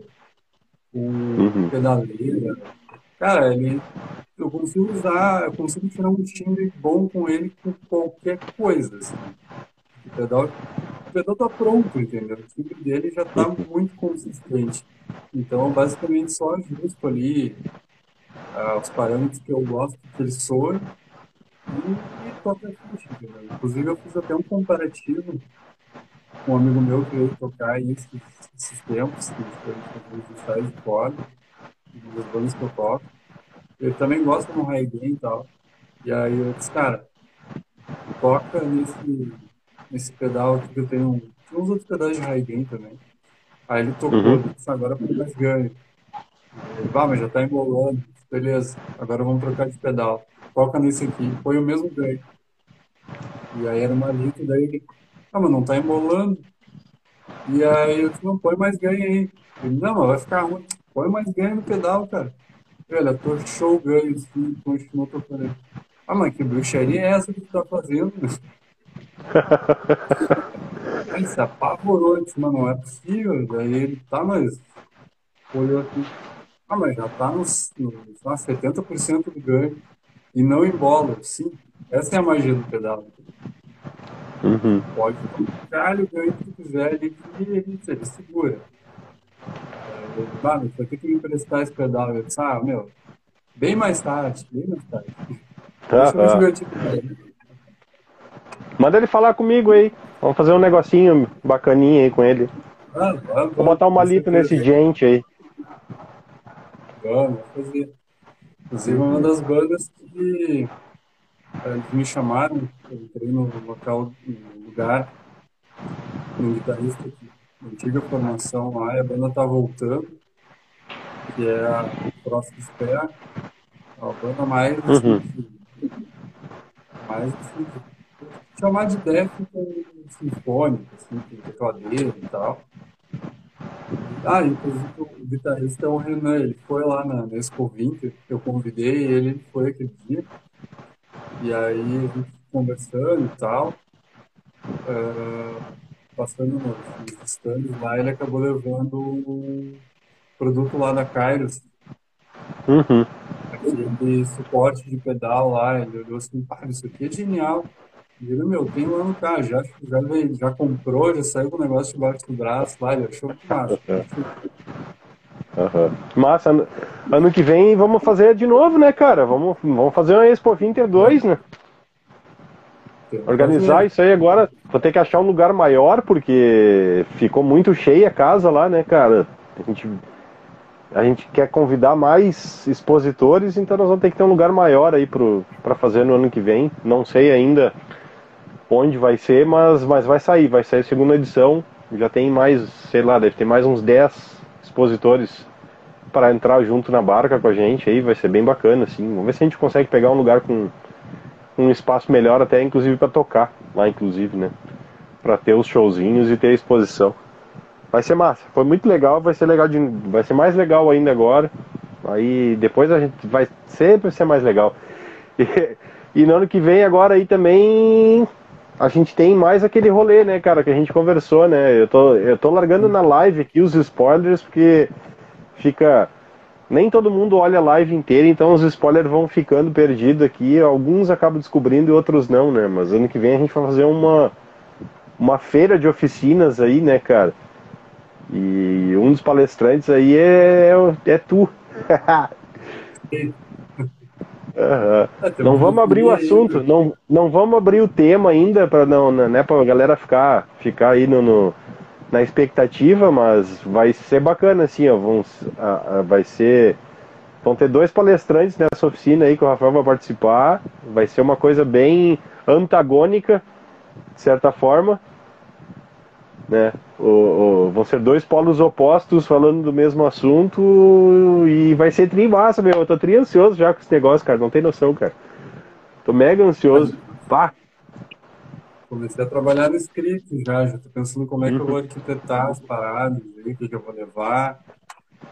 com uhum. pedaleira. Cara, ele, eu consigo usar, eu consigo tirar um timbre bom com ele com qualquer coisa. Assim. O pedal, o pedal tá pronto, entendeu? O timbre dele já tá uhum. muito consistente. Então, basicamente, só ajusto ali uh, os parâmetros que eu gosto que ele soe e, e toca a ficha. Inclusive, eu fiz até um comparativo com um amigo meu que veio tocar esses, esses tempos, que a gente fez os ensaios de corda, das bandas que eu toco. Ele também gosta do high gain e tal. E aí eu disse, cara, toca nesse, nesse pedal aqui que eu tenho. Tem uns outros pedais de high gain também. Aí ele tocou, uhum. disse, agora foi mais ganho. Vá, mas já tá embolando. Beleza, agora vamos trocar de pedal. Toca nesse aqui, põe o mesmo ganho. E aí era uma litro, daí ele, ah, mas não tá embolando. E aí eu disse, não, põe mais ganho aí. Ele, não, mas vai ficar ruim. Põe mais ganho no pedal, cara. Olha, show o ganho, assim, continuou tocando. Ah, mas que bruxaria é essa que tu tá fazendo? Aí se apavorou, disse, mano, não é possível. Daí ele, tá, mas olhou aqui. Ah, mas já tá nos, nos 70% do ganho. E não embola, sim. Essa é a magia do pedal. Uhum. Pode tocar o ganho que tu quiser, ele, ele, ele segura. Mano, vai ter que me emprestar esse pedal. Eu disse, ah, meu, bem mais tarde, bem mais tarde. Ver se Manda ele falar comigo aí. Vamos fazer um negocinho bacaninha aí com ele. Ah, vamos, Vou botar uma lita nesse gente aí. Vamos, fazer. Inclusive, uma das bandas que eles me chamaram, eu entrei no local, no lugar, um guitarrista que antiga formação lá, e a banda tá voltando, que é a Próxima Espera, a banda mais uhum. mais assim, chamar de death sinfônico, assim, com tecladeiro e tal. Ah, inclusive o guitarrista é o Renan, ele foi lá na, na Expo 20, eu convidei ele, ele foi aquele dia. E aí a gente conversando e tal. Uh, passando nos stands lá, ele acabou levando o produto lá da Kairos. Uhum. Aquele suporte de pedal lá, ele olhou assim, ah, isso aqui é genial. E ele, meu, tem lá no carro, já, já, veio, já comprou, já saiu com o negócio debaixo do braço lá, ele achou que massa. Uhum. Massa, ano, ano que vem vamos fazer de novo, né, cara? Vamos, vamos fazer uma Expo Winter 2, né? Organizar isso aí agora, vou ter que achar um lugar maior, porque ficou muito cheia a casa lá, né, cara? A gente, a gente quer convidar mais expositores, então nós vamos ter que ter um lugar maior aí para fazer no ano que vem. Não sei ainda onde vai ser, mas, mas vai sair, vai sair a segunda edição. Já tem mais, sei lá, deve ter mais uns 10 expositores para entrar junto na barca com a gente aí, vai ser bem bacana, assim. Vamos ver se a gente consegue pegar um lugar com um espaço melhor até inclusive para tocar lá inclusive, né? Para ter os showzinhos e ter a exposição. Vai ser massa. Foi muito legal, vai ser legal de, vai ser mais legal ainda agora. Aí depois a gente vai sempre ser mais legal. E, e no ano que vem agora aí também a gente tem mais aquele rolê, né, cara, que a gente conversou, né? Eu tô, eu tô largando na live aqui os spoilers porque fica nem todo mundo olha a live inteira, então os spoilers vão ficando perdidos aqui. Alguns acabam descobrindo e outros não, né? Mas ano que vem a gente vai fazer uma, uma feira de oficinas aí, né, cara? E um dos palestrantes aí é, é, é tu. uhum. Não vamos abrir o assunto, não, não vamos abrir o tema ainda para não, né, pra galera ficar, ficar aí no, no na expectativa, mas vai ser bacana assim, ó, vão, a, a, vai ser vão ter dois palestrantes nessa oficina aí que o Rafael vai participar, vai ser uma coisa bem antagônica, de certa forma, né? O, o, vão ser dois polos opostos falando do mesmo assunto e vai ser tri massa, meu. Eu tô tri ansioso já com esse negócio, cara. Não tem noção, cara. Tô mega ansioso. Pá, comecei a trabalhar no script já, já tô pensando como é que eu vou arquitetar as paradas, o que, que eu vou levar.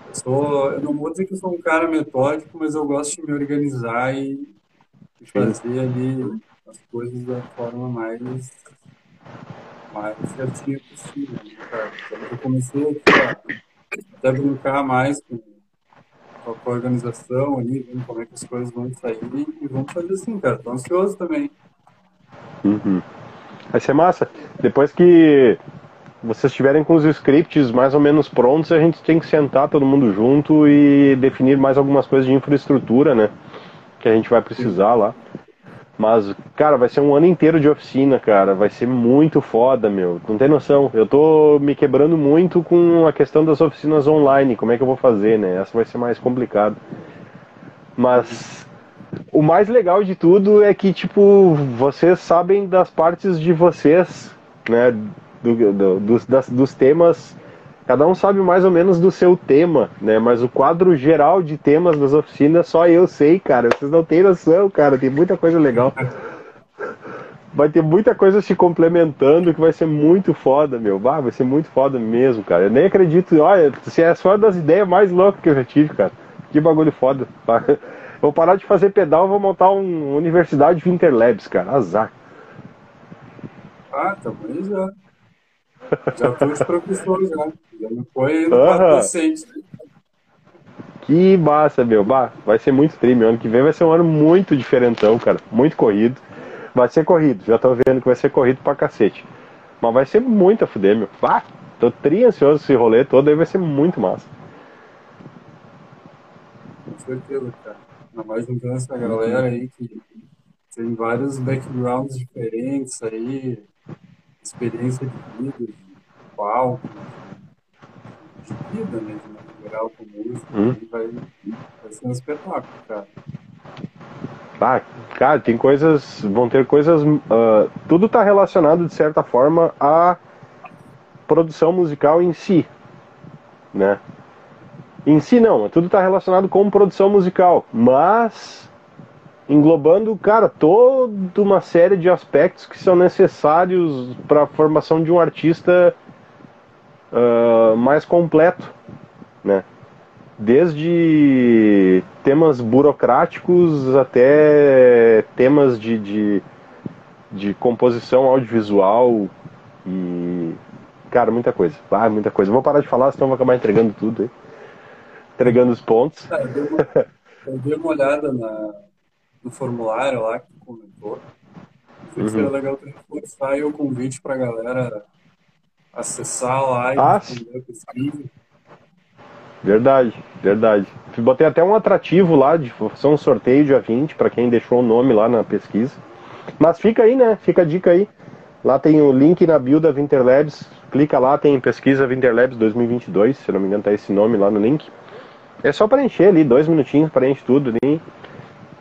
Eu, sou, eu não vou dizer que eu sou um cara metódico, mas eu gosto de me organizar e, fazer ali as coisas da forma mais, mais certinha possível. Né. Então, eu comecei a até brincar mais com, com a organização ali, vendo como é que as coisas vão sair e vamos fazer assim, cara. Tô ansioso também. Uhum. Vai ser massa. Depois que vocês estiverem com os scripts mais ou menos prontos, a gente tem que sentar todo mundo junto e definir mais algumas coisas de infraestrutura, né? Que a gente vai precisar lá. Mas, cara, vai ser um ano inteiro de oficina, cara. Vai ser muito foda, meu. Não tem noção. Eu tô me quebrando muito com a questão das oficinas online. Como é que eu vou fazer, né? Essa vai ser mais complicado. Mas o mais legal de tudo é que, tipo, vocês sabem das partes de vocês, né? Do, do, dos, das, dos temas Cada um sabe mais ou menos do seu tema, né? Mas o quadro geral de temas das oficinas só eu sei, cara. Vocês não têm noção, cara. Tem muita coisa legal. Vai ter muita coisa se complementando que vai ser muito foda, meu. Bah, vai ser muito foda mesmo, cara. Eu nem acredito. Olha, se é só das ideias mais loucas que eu já tive, cara. Que bagulho foda. Vou parar de fazer pedal e vou montar uma universidade de Interlabs, cara. Azar. Ah, também já. Já fui os professores, já. Já me foi no uhum. docente. Que massa, meu. Bah, vai ser muito trime. Ano que vem vai ser um ano muito diferentão, cara. Muito corrido. Vai ser corrido. Já tô vendo que vai ser corrido pra cacete. Mas vai ser muito a fuder, meu. Bah, tô tri ansioso esse rolê todo aí. Vai ser muito massa. Com certeza, cara. Ainda mais juntando essa galera aí que tem vários backgrounds diferentes aí experiência de vida, de palco, de vida mesmo, né, em geral, com música, hum. vai, vai ser um espetáculo, cara. Ah, cara, tem coisas, vão ter coisas, uh, tudo está relacionado de certa forma à produção musical em si, né? Em si não, tudo está relacionado com produção musical, mas englobando, cara, toda uma série de aspectos que são necessários para a formação de um artista uh, mais completo, né? Desde temas burocráticos até temas de, de, de composição audiovisual e, cara, muita coisa. Ah, muita coisa. Vou parar de falar, senão vou acabar entregando tudo aí. Entregando os pontos. É, eu dei uma, eu dei uma olhada na, do formulário lá que tu comentou. Achei uhum. seria legal tu reforçar aí o convite pra galera acessar lá e ah, responder a pesquisa. Verdade, verdade. Botei até um atrativo lá de fazer um sorteio dia 20 para quem deixou o nome lá na pesquisa. Mas fica aí, né? Fica a dica aí. Lá tem o link na bio da Winterlabs. Clica lá, tem pesquisa Winterlabs 2022, se não me engano tá esse nome lá no link. É só preencher ali, dois minutinhos, preenche tudo ali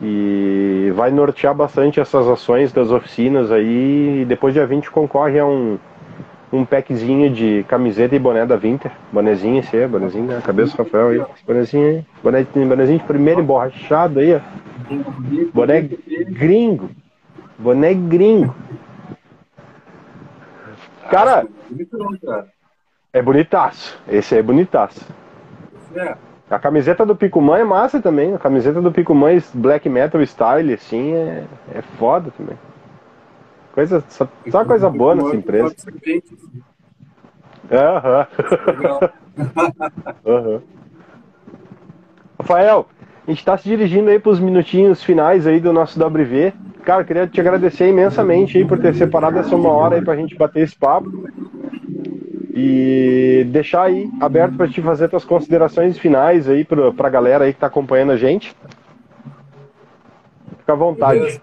e vai nortear bastante essas ações das oficinas aí. E depois dia 20 concorre a um, um packzinho de camiseta e boné da Winter. Bonezinho esse aí, bonezinho da cabeça do Rafael aí. Bonezinho aí. Boné, bonezinho de primeiro emborrachado aí, ó. Boné gringo. Boné gringo. Cara, é bonitaço. Esse aí é bonitaço. É. A camiseta do Picumã é massa também. A camiseta do Picumã Black Metal Style, assim, é, é foda também. Coisa, só, só coisa boa nessa empresa. Aham. Aham. Rafael, a gente está se dirigindo aí para os minutinhos finais aí do nosso WV. Cara, queria te agradecer imensamente aí por ter separado essa uma hora aí para a gente bater esse papo e deixar aí aberto para te fazer tuas considerações finais aí para a galera aí que está acompanhando a gente. Fica à vontade. Beleza.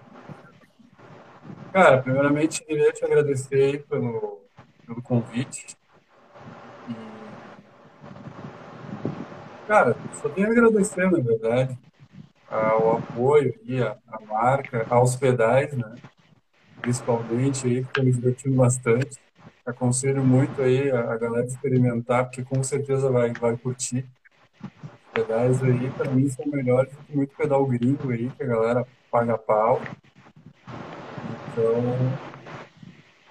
Cara, primeiramente queria te agradecer pelo, pelo convite. E, cara, só tenho a agradecer, na verdade, ao apoio e a marca, aos pedais, né? Principalmente aí, que estou me divertindo bastante aconselho muito aí a, a galera experimentar, porque com certeza vai, vai curtir. Pedais aí, para mim, são melhores do que muito pedal gringo aí, que a galera paga pau. Então,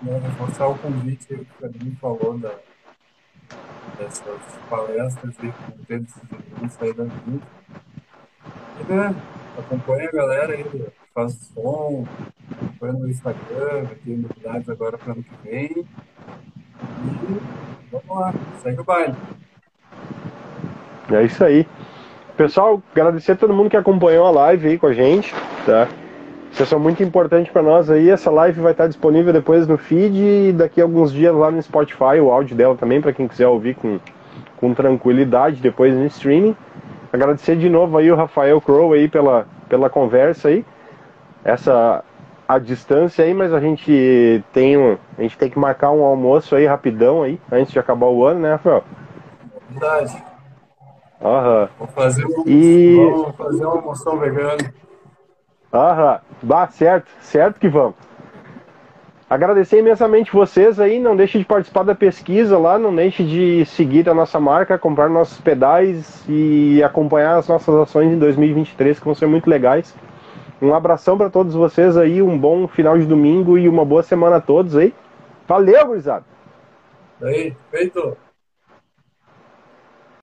né, reforçar o convite aí que o Fernando falou da, dessas palestras com desses eventos aí da vida. E, né, acompanha a galera aí, faz som, acompanha no Instagram, ter novidades agora para ano que vem. E vamos lá, segue o baile. É isso aí. Pessoal, agradecer a todo mundo que acompanhou a live aí com a gente, tá? Vocês são muito importantes para nós aí. Essa live vai estar disponível depois no feed e daqui a alguns dias lá no Spotify, o áudio dela também, para quem quiser ouvir com, com tranquilidade depois no streaming. Agradecer de novo aí o Rafael Crow aí pela, pela conversa aí. Essa a distância aí, mas a gente tem um, a gente tem que marcar um almoço aí rapidão aí, antes de acabar o ano, né, Rafael? Verdade. Aham. Vou fazer um, e... Vamos fazer uma almoção vegana. Aham. Bah, certo, certo que vamos. Agradecer imensamente vocês aí, não deixe de participar da pesquisa lá, não deixe de seguir a nossa marca, comprar nossos pedais e acompanhar as nossas ações em 2023, que vão ser muito legais. Um abração para todos vocês aí, um bom final de domingo e uma boa semana a todos aí. Valeu, gurizada! Aí, feito!